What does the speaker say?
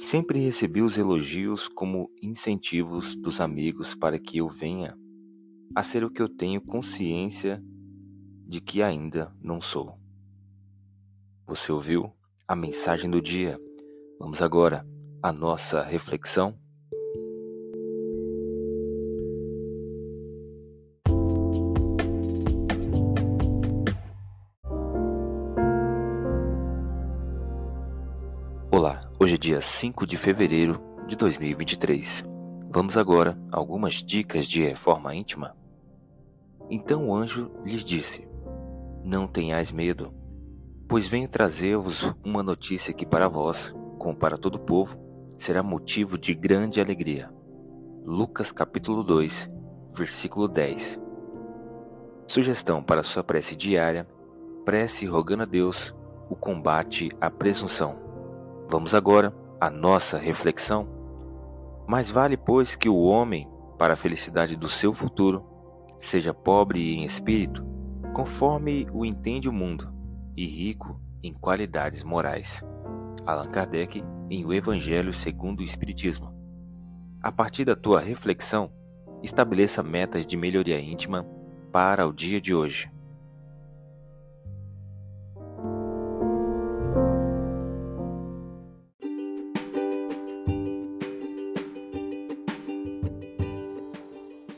Sempre recebi os elogios como incentivos dos amigos para que eu venha a ser o que eu tenho consciência de que ainda não sou. Você ouviu a mensagem do dia? Vamos agora à nossa reflexão. Olá, hoje é dia 5 de fevereiro de 2023. Vamos agora a algumas dicas de reforma íntima. Então o anjo lhes disse: Não tenhais medo, pois venho trazer-vos uma notícia que para vós, como para todo o povo, será motivo de grande alegria. Lucas capítulo 2, versículo 10. Sugestão para sua prece diária: prece rogando a Deus o combate à presunção. Vamos agora à nossa reflexão. Mais vale, pois, que o homem, para a felicidade do seu futuro, seja pobre em espírito, conforme o entende o mundo, e rico em qualidades morais. Allan Kardec, em O Evangelho segundo o Espiritismo. A partir da tua reflexão, estabeleça metas de melhoria íntima para o dia de hoje.